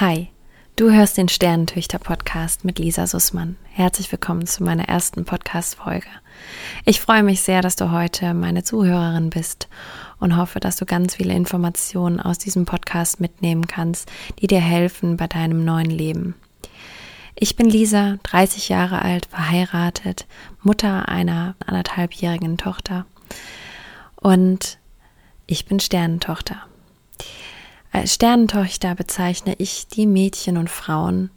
Hi, du hörst den Sternentüchter-Podcast mit Lisa Sussmann. Herzlich willkommen zu meiner ersten Podcast-Folge. Ich freue mich sehr, dass du heute meine Zuhörerin bist und hoffe, dass du ganz viele Informationen aus diesem Podcast mitnehmen kannst, die dir helfen bei deinem neuen Leben. Ich bin Lisa, 30 Jahre alt, verheiratet, Mutter einer anderthalbjährigen Tochter und ich bin Sternentochter. Als Sternentochter bezeichne ich die Mädchen und Frauen,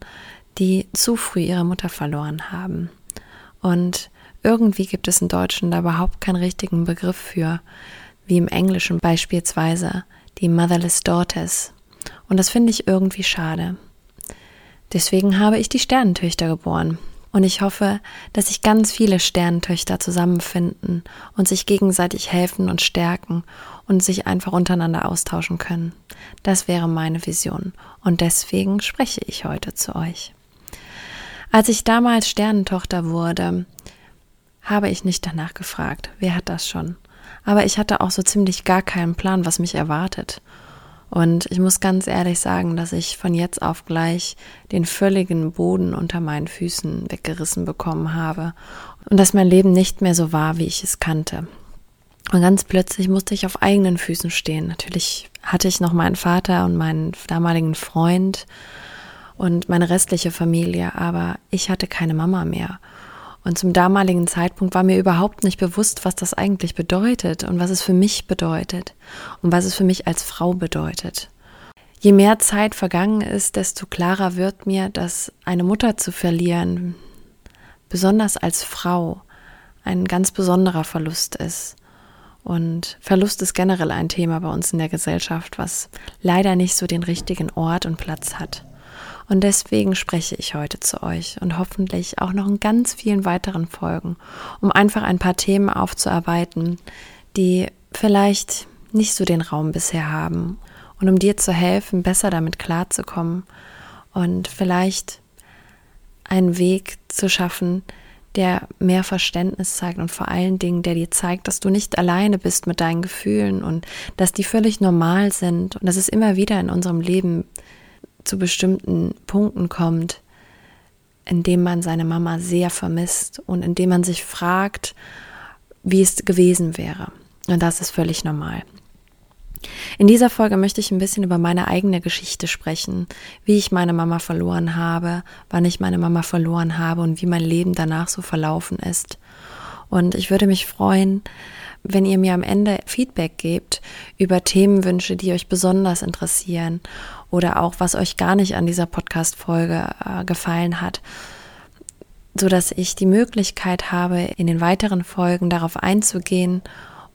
die zu früh ihre Mutter verloren haben. Und irgendwie gibt es im Deutschen da überhaupt keinen richtigen Begriff für, wie im Englischen beispielsweise die Motherless Daughters. Und das finde ich irgendwie schade. Deswegen habe ich die Sternentöchter geboren. Und ich hoffe, dass sich ganz viele Sternentöchter zusammenfinden und sich gegenseitig helfen und stärken und sich einfach untereinander austauschen können. Das wäre meine Vision. Und deswegen spreche ich heute zu euch. Als ich damals Sternentochter wurde, habe ich nicht danach gefragt, wer hat das schon. Aber ich hatte auch so ziemlich gar keinen Plan, was mich erwartet. Und ich muss ganz ehrlich sagen, dass ich von jetzt auf gleich den völligen Boden unter meinen Füßen weggerissen bekommen habe und dass mein Leben nicht mehr so war, wie ich es kannte. Und ganz plötzlich musste ich auf eigenen Füßen stehen. Natürlich hatte ich noch meinen Vater und meinen damaligen Freund und meine restliche Familie, aber ich hatte keine Mama mehr. Und zum damaligen Zeitpunkt war mir überhaupt nicht bewusst, was das eigentlich bedeutet und was es für mich bedeutet und was es für mich als Frau bedeutet. Je mehr Zeit vergangen ist, desto klarer wird mir, dass eine Mutter zu verlieren, besonders als Frau, ein ganz besonderer Verlust ist. Und Verlust ist generell ein Thema bei uns in der Gesellschaft, was leider nicht so den richtigen Ort und Platz hat. Und deswegen spreche ich heute zu euch und hoffentlich auch noch in ganz vielen weiteren Folgen, um einfach ein paar Themen aufzuarbeiten, die vielleicht nicht so den Raum bisher haben und um dir zu helfen, besser damit klarzukommen und vielleicht einen Weg zu schaffen, der mehr Verständnis zeigt und vor allen Dingen, der dir zeigt, dass du nicht alleine bist mit deinen Gefühlen und dass die völlig normal sind und dass es immer wieder in unserem Leben zu bestimmten Punkten kommt, in dem man seine Mama sehr vermisst und in dem man sich fragt, wie es gewesen wäre. Und das ist völlig normal. In dieser Folge möchte ich ein bisschen über meine eigene Geschichte sprechen, wie ich meine Mama verloren habe, wann ich meine Mama verloren habe und wie mein Leben danach so verlaufen ist. Und ich würde mich freuen, wenn ihr mir am Ende Feedback gebt über Themenwünsche, die euch besonders interessieren oder auch was euch gar nicht an dieser Podcast-Folge äh, gefallen hat, so dass ich die Möglichkeit habe, in den weiteren Folgen darauf einzugehen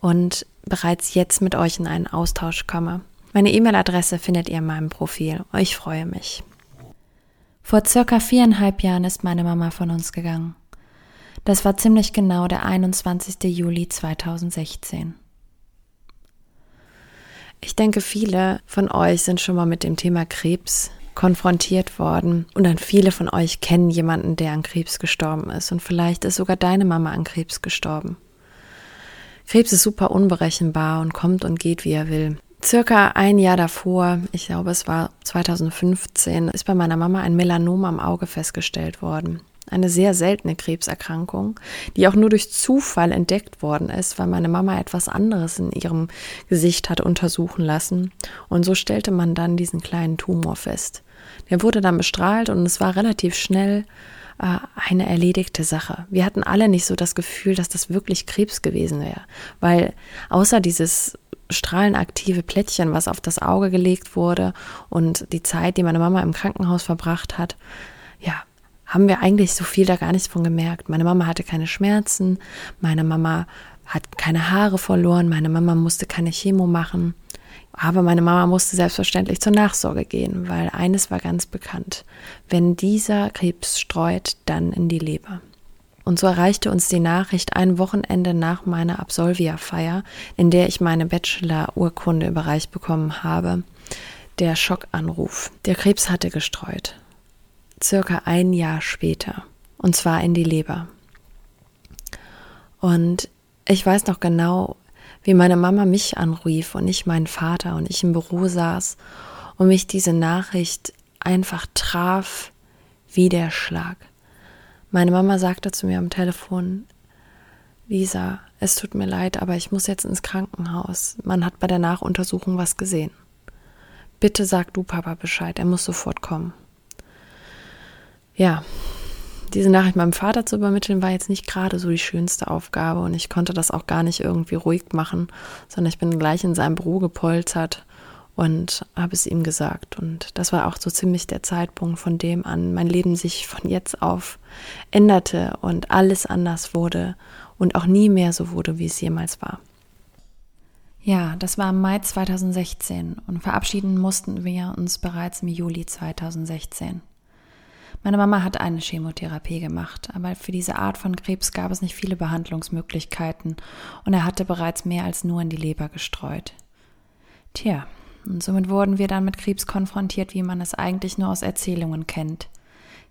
und bereits jetzt mit euch in einen Austausch komme. Meine E-Mail-Adresse findet ihr in meinem Profil. Ich freue mich. Vor circa viereinhalb Jahren ist meine Mama von uns gegangen. Das war ziemlich genau der 21. Juli 2016. Ich denke, viele von euch sind schon mal mit dem Thema Krebs konfrontiert worden und dann viele von euch kennen jemanden, der an Krebs gestorben ist und vielleicht ist sogar deine Mama an Krebs gestorben. Krebs ist super unberechenbar und kommt und geht, wie er will. Circa ein Jahr davor, ich glaube es war 2015, ist bei meiner Mama ein Melanom am Auge festgestellt worden eine sehr seltene Krebserkrankung, die auch nur durch Zufall entdeckt worden ist, weil meine Mama etwas anderes in ihrem Gesicht hat untersuchen lassen. Und so stellte man dann diesen kleinen Tumor fest. Der wurde dann bestrahlt und es war relativ schnell eine erledigte Sache. Wir hatten alle nicht so das Gefühl, dass das wirklich Krebs gewesen wäre, weil außer dieses strahlenaktive Plättchen, was auf das Auge gelegt wurde und die Zeit, die meine Mama im Krankenhaus verbracht hat, ja, haben wir eigentlich so viel da gar nichts von gemerkt. Meine Mama hatte keine Schmerzen, meine Mama hat keine Haare verloren, meine Mama musste keine Chemo machen. Aber meine Mama musste selbstverständlich zur Nachsorge gehen, weil eines war ganz bekannt. Wenn dieser Krebs streut, dann in die Leber. Und so erreichte uns die Nachricht ein Wochenende nach meiner Absolvia-Feier, in der ich meine Bachelor-Urkunde überreicht bekommen habe, der Schockanruf. Der Krebs hatte gestreut circa ein Jahr später. Und zwar in die Leber. Und ich weiß noch genau, wie meine Mama mich anrief und ich meinen Vater und ich im Büro saß und mich diese Nachricht einfach traf wie der Schlag. Meine Mama sagte zu mir am Telefon, Lisa, es tut mir leid, aber ich muss jetzt ins Krankenhaus. Man hat bei der Nachuntersuchung was gesehen. Bitte sag du Papa Bescheid, er muss sofort kommen. Ja, diese Nachricht meinem Vater zu übermitteln, war jetzt nicht gerade so die schönste Aufgabe und ich konnte das auch gar nicht irgendwie ruhig machen, sondern ich bin gleich in seinem Büro gepoltert und habe es ihm gesagt. Und das war auch so ziemlich der Zeitpunkt, von dem an mein Leben sich von jetzt auf änderte und alles anders wurde und auch nie mehr so wurde, wie es jemals war. Ja, das war im Mai 2016 und verabschieden mussten wir uns bereits im Juli 2016. Meine Mama hat eine Chemotherapie gemacht, aber für diese Art von Krebs gab es nicht viele Behandlungsmöglichkeiten und er hatte bereits mehr als nur in die Leber gestreut. Tja, und somit wurden wir dann mit Krebs konfrontiert, wie man es eigentlich nur aus Erzählungen kennt.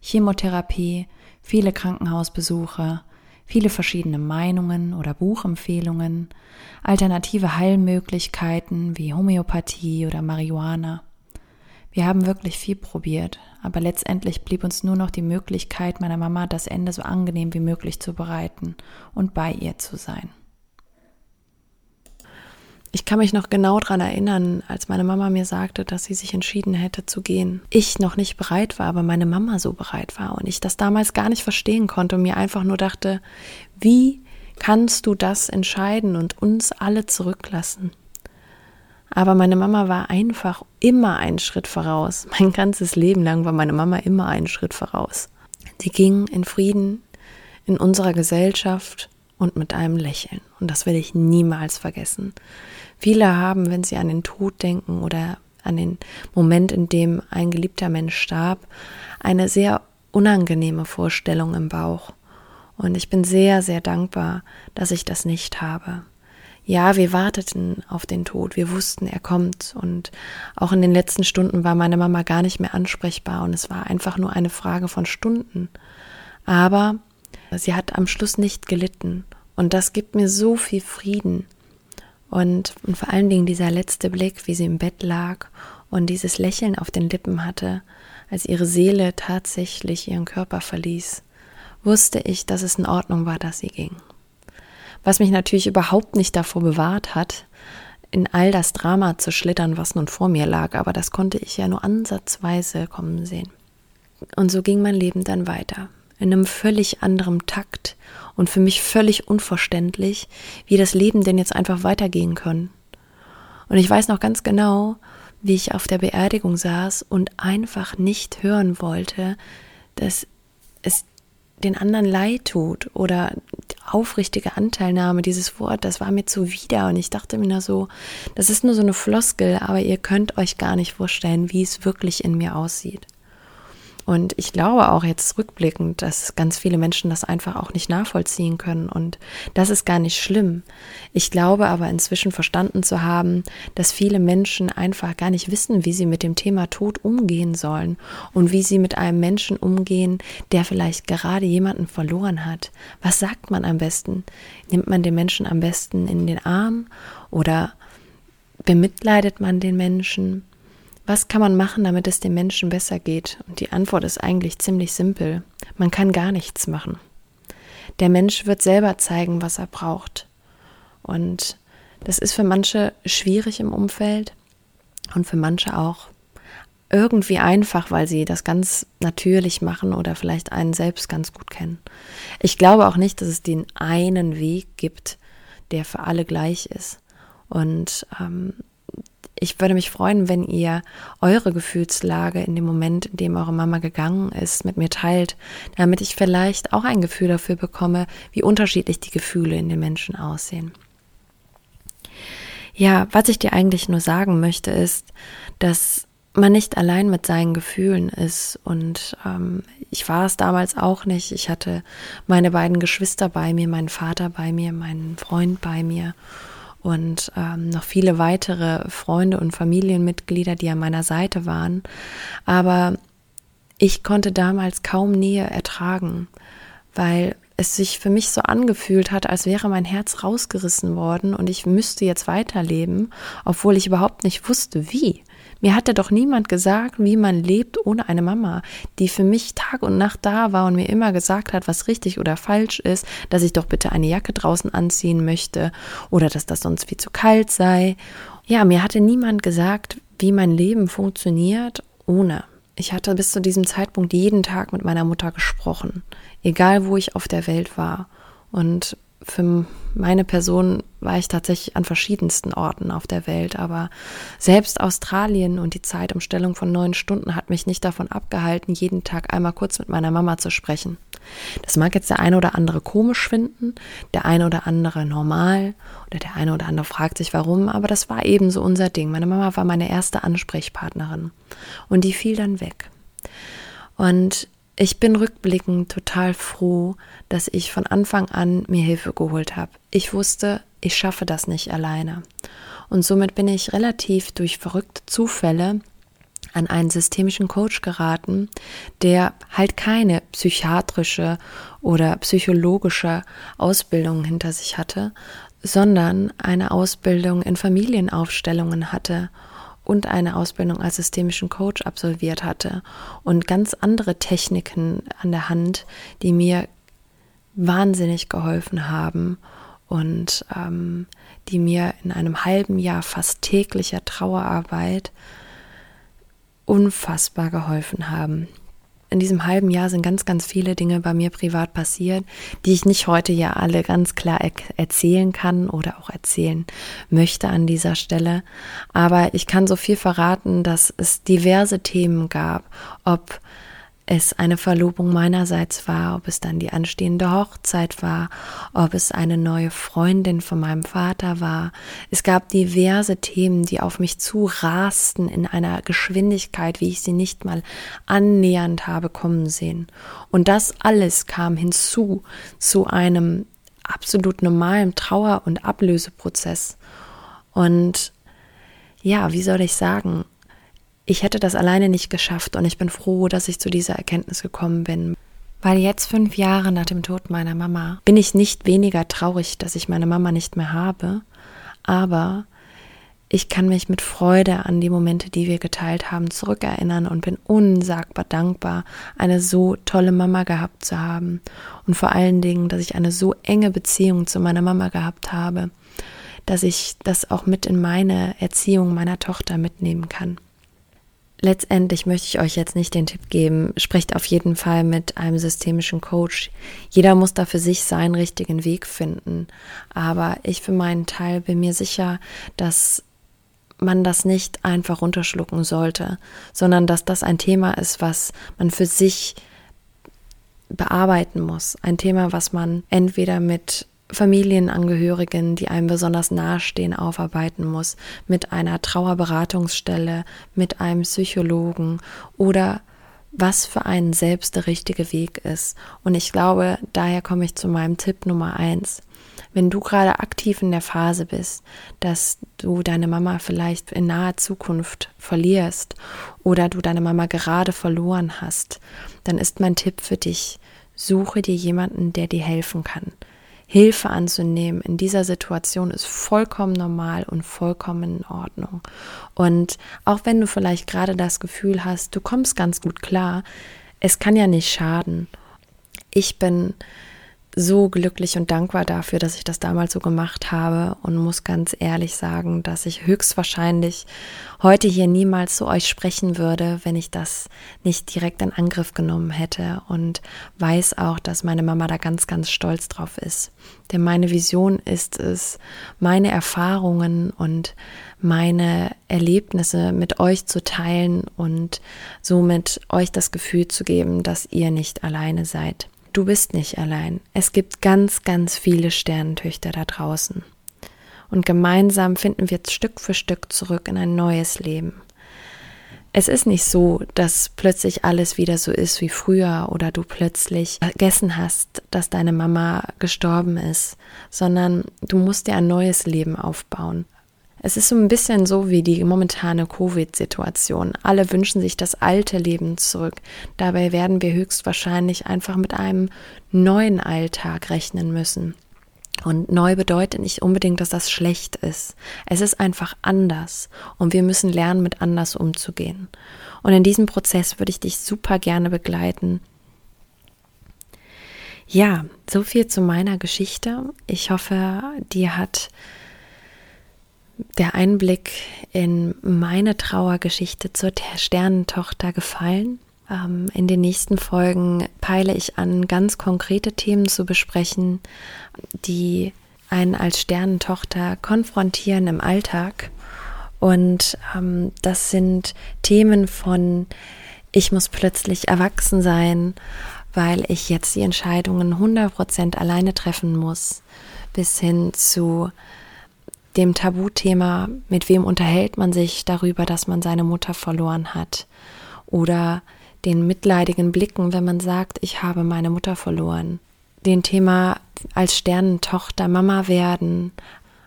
Chemotherapie, viele Krankenhausbesuche, viele verschiedene Meinungen oder Buchempfehlungen, alternative Heilmöglichkeiten wie Homöopathie oder Marihuana. Wir haben wirklich viel probiert, aber letztendlich blieb uns nur noch die Möglichkeit, meiner Mama das Ende so angenehm wie möglich zu bereiten und bei ihr zu sein. Ich kann mich noch genau daran erinnern, als meine Mama mir sagte, dass sie sich entschieden hätte zu gehen. Ich noch nicht bereit war, aber meine Mama so bereit war und ich das damals gar nicht verstehen konnte und mir einfach nur dachte, wie kannst du das entscheiden und uns alle zurücklassen? Aber meine Mama war einfach immer einen Schritt voraus. Mein ganzes Leben lang war meine Mama immer einen Schritt voraus. Sie ging in Frieden in unserer Gesellschaft und mit einem Lächeln. Und das werde ich niemals vergessen. Viele haben, wenn sie an den Tod denken oder an den Moment, in dem ein geliebter Mensch starb, eine sehr unangenehme Vorstellung im Bauch. Und ich bin sehr, sehr dankbar, dass ich das nicht habe ja, wir warteten auf den Tod, wir wussten, er kommt. Und auch in den letzten Stunden war meine Mama gar nicht mehr ansprechbar. Und es war einfach nur eine Frage von Stunden. Aber sie hat am Schluss nicht gelitten. Und das gibt mir so viel Frieden. Und, und vor allen Dingen dieser letzte Blick, wie sie im Bett lag und dieses Lächeln auf den Lippen hatte, als ihre Seele tatsächlich ihren Körper verließ, wusste ich, dass es in Ordnung war, dass sie ging was mich natürlich überhaupt nicht davor bewahrt hat, in all das Drama zu schlittern, was nun vor mir lag, aber das konnte ich ja nur ansatzweise kommen sehen. Und so ging mein Leben dann weiter, in einem völlig anderen Takt und für mich völlig unverständlich, wie das Leben denn jetzt einfach weitergehen können. Und ich weiß noch ganz genau, wie ich auf der Beerdigung saß und einfach nicht hören wollte, dass es den anderen leid tut oder aufrichtige Anteilnahme, dieses Wort, das war mir zuwider und ich dachte mir nur so, das ist nur so eine Floskel, aber ihr könnt euch gar nicht vorstellen, wie es wirklich in mir aussieht. Und ich glaube auch jetzt rückblickend, dass ganz viele Menschen das einfach auch nicht nachvollziehen können. Und das ist gar nicht schlimm. Ich glaube aber inzwischen verstanden zu haben, dass viele Menschen einfach gar nicht wissen, wie sie mit dem Thema Tod umgehen sollen und wie sie mit einem Menschen umgehen, der vielleicht gerade jemanden verloren hat. Was sagt man am besten? Nimmt man den Menschen am besten in den Arm oder bemitleidet man den Menschen? Was kann man machen, damit es dem Menschen besser geht? Und die Antwort ist eigentlich ziemlich simpel. Man kann gar nichts machen. Der Mensch wird selber zeigen, was er braucht. Und das ist für manche schwierig im Umfeld und für manche auch irgendwie einfach, weil sie das ganz natürlich machen oder vielleicht einen selbst ganz gut kennen. Ich glaube auch nicht, dass es den einen Weg gibt, der für alle gleich ist. Und ähm, ich würde mich freuen, wenn ihr eure Gefühlslage in dem Moment, in dem eure Mama gegangen ist, mit mir teilt, damit ich vielleicht auch ein Gefühl dafür bekomme, wie unterschiedlich die Gefühle in den Menschen aussehen. Ja, was ich dir eigentlich nur sagen möchte, ist, dass man nicht allein mit seinen Gefühlen ist. Und ähm, ich war es damals auch nicht. Ich hatte meine beiden Geschwister bei mir, meinen Vater bei mir, meinen Freund bei mir und ähm, noch viele weitere Freunde und Familienmitglieder, die an meiner Seite waren. Aber ich konnte damals kaum Nähe ertragen, weil es sich für mich so angefühlt hat, als wäre mein Herz rausgerissen worden und ich müsste jetzt weiterleben, obwohl ich überhaupt nicht wusste, wie. Mir hatte doch niemand gesagt, wie man lebt ohne eine Mama, die für mich Tag und Nacht da war und mir immer gesagt hat, was richtig oder falsch ist, dass ich doch bitte eine Jacke draußen anziehen möchte oder dass das sonst viel zu kalt sei. Ja, mir hatte niemand gesagt, wie mein Leben funktioniert ohne. Ich hatte bis zu diesem Zeitpunkt jeden Tag mit meiner Mutter gesprochen, egal wo ich auf der Welt war. Und für meine Person war ich tatsächlich an verschiedensten Orten auf der Welt, aber selbst Australien und die Zeitumstellung von neun Stunden hat mich nicht davon abgehalten, jeden Tag einmal kurz mit meiner Mama zu sprechen. Das mag jetzt der eine oder andere komisch finden, der eine oder andere normal oder der eine oder andere fragt sich warum, aber das war eben so unser Ding. Meine Mama war meine erste Ansprechpartnerin und die fiel dann weg. Und ich bin rückblickend total froh, dass ich von Anfang an mir Hilfe geholt habe. Ich wusste, ich schaffe das nicht alleine. Und somit bin ich relativ durch verrückte Zufälle an einen systemischen Coach geraten, der halt keine psychiatrische oder psychologische Ausbildung hinter sich hatte, sondern eine Ausbildung in Familienaufstellungen hatte und eine Ausbildung als systemischen Coach absolviert hatte und ganz andere Techniken an der Hand, die mir wahnsinnig geholfen haben und ähm, die mir in einem halben Jahr fast täglicher Trauerarbeit unfassbar geholfen haben in diesem halben Jahr sind ganz, ganz viele Dinge bei mir privat passiert, die ich nicht heute ja alle ganz klar er erzählen kann oder auch erzählen möchte an dieser Stelle. Aber ich kann so viel verraten, dass es diverse Themen gab, ob es eine Verlobung meinerseits war, ob es dann die anstehende Hochzeit war, ob es eine neue Freundin von meinem Vater war. Es gab diverse Themen, die auf mich zu rasten in einer Geschwindigkeit, wie ich sie nicht mal annähernd habe kommen sehen. Und das alles kam hinzu zu einem absolut normalen Trauer- und Ablöseprozess. Und ja, wie soll ich sagen? Ich hätte das alleine nicht geschafft und ich bin froh, dass ich zu dieser Erkenntnis gekommen bin. Weil jetzt fünf Jahre nach dem Tod meiner Mama bin ich nicht weniger traurig, dass ich meine Mama nicht mehr habe, aber ich kann mich mit Freude an die Momente, die wir geteilt haben, zurückerinnern und bin unsagbar dankbar, eine so tolle Mama gehabt zu haben und vor allen Dingen, dass ich eine so enge Beziehung zu meiner Mama gehabt habe, dass ich das auch mit in meine Erziehung meiner Tochter mitnehmen kann. Letztendlich möchte ich euch jetzt nicht den Tipp geben, sprecht auf jeden Fall mit einem systemischen Coach. Jeder muss da für sich seinen richtigen Weg finden. Aber ich für meinen Teil bin mir sicher, dass man das nicht einfach runterschlucken sollte, sondern dass das ein Thema ist, was man für sich bearbeiten muss. Ein Thema, was man entweder mit Familienangehörigen, die einem besonders nahestehen, aufarbeiten muss, mit einer Trauerberatungsstelle, mit einem Psychologen oder was für einen selbst der richtige Weg ist. Und ich glaube, daher komme ich zu meinem Tipp Nummer eins. Wenn du gerade aktiv in der Phase bist, dass du deine Mama vielleicht in naher Zukunft verlierst oder du deine Mama gerade verloren hast, dann ist mein Tipp für dich, suche dir jemanden, der dir helfen kann. Hilfe anzunehmen in dieser Situation ist vollkommen normal und vollkommen in Ordnung. Und auch wenn du vielleicht gerade das Gefühl hast, du kommst ganz gut klar, es kann ja nicht schaden. Ich bin so glücklich und dankbar dafür, dass ich das damals so gemacht habe und muss ganz ehrlich sagen, dass ich höchstwahrscheinlich heute hier niemals zu euch sprechen würde, wenn ich das nicht direkt in Angriff genommen hätte und weiß auch, dass meine Mama da ganz, ganz stolz drauf ist. Denn meine Vision ist es, meine Erfahrungen und meine Erlebnisse mit euch zu teilen und somit euch das Gefühl zu geben, dass ihr nicht alleine seid. Du bist nicht allein. Es gibt ganz, ganz viele Sternentöchter da draußen. Und gemeinsam finden wir Stück für Stück zurück in ein neues Leben. Es ist nicht so, dass plötzlich alles wieder so ist wie früher oder du plötzlich vergessen hast, dass deine Mama gestorben ist, sondern du musst dir ein neues Leben aufbauen. Es ist so ein bisschen so wie die momentane Covid-Situation. Alle wünschen sich das alte Leben zurück. Dabei werden wir höchstwahrscheinlich einfach mit einem neuen Alltag rechnen müssen. Und neu bedeutet nicht unbedingt, dass das schlecht ist. Es ist einfach anders und wir müssen lernen, mit anders umzugehen. Und in diesem Prozess würde ich dich super gerne begleiten. Ja, so viel zu meiner Geschichte. Ich hoffe, dir hat der Einblick in meine Trauergeschichte zur Sternentochter gefallen. Ähm, in den nächsten Folgen peile ich an, ganz konkrete Themen zu besprechen, die einen als Sternentochter konfrontieren im Alltag. Und ähm, das sind Themen von, ich muss plötzlich erwachsen sein, weil ich jetzt die Entscheidungen 100% alleine treffen muss, bis hin zu dem Tabuthema, mit wem unterhält man sich darüber, dass man seine Mutter verloren hat, oder den mitleidigen Blicken, wenn man sagt, ich habe meine Mutter verloren, den Thema als Sternentochter Mama werden,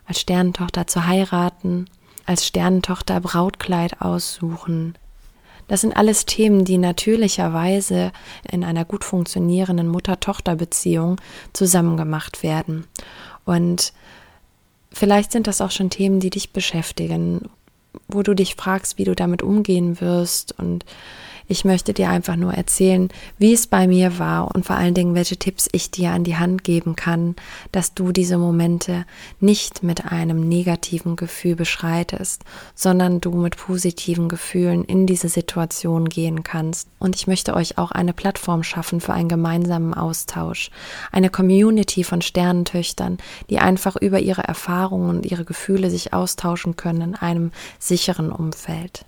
als Sternentochter zu heiraten, als Sternentochter Brautkleid aussuchen. Das sind alles Themen, die natürlicherweise in einer gut funktionierenden Mutter-Tochter-Beziehung zusammengemacht werden. Und Vielleicht sind das auch schon Themen, die dich beschäftigen, wo du dich fragst, wie du damit umgehen wirst und ich möchte dir einfach nur erzählen, wie es bei mir war und vor allen Dingen, welche Tipps ich dir an die Hand geben kann, dass du diese Momente nicht mit einem negativen Gefühl beschreitest, sondern du mit positiven Gefühlen in diese Situation gehen kannst. Und ich möchte euch auch eine Plattform schaffen für einen gemeinsamen Austausch, eine Community von Sternentöchtern, die einfach über ihre Erfahrungen und ihre Gefühle sich austauschen können in einem sicheren Umfeld.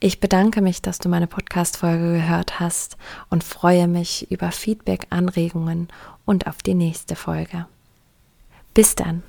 Ich bedanke mich, dass du meine Podcast-Folge gehört hast und freue mich über Feedback, Anregungen und auf die nächste Folge. Bis dann.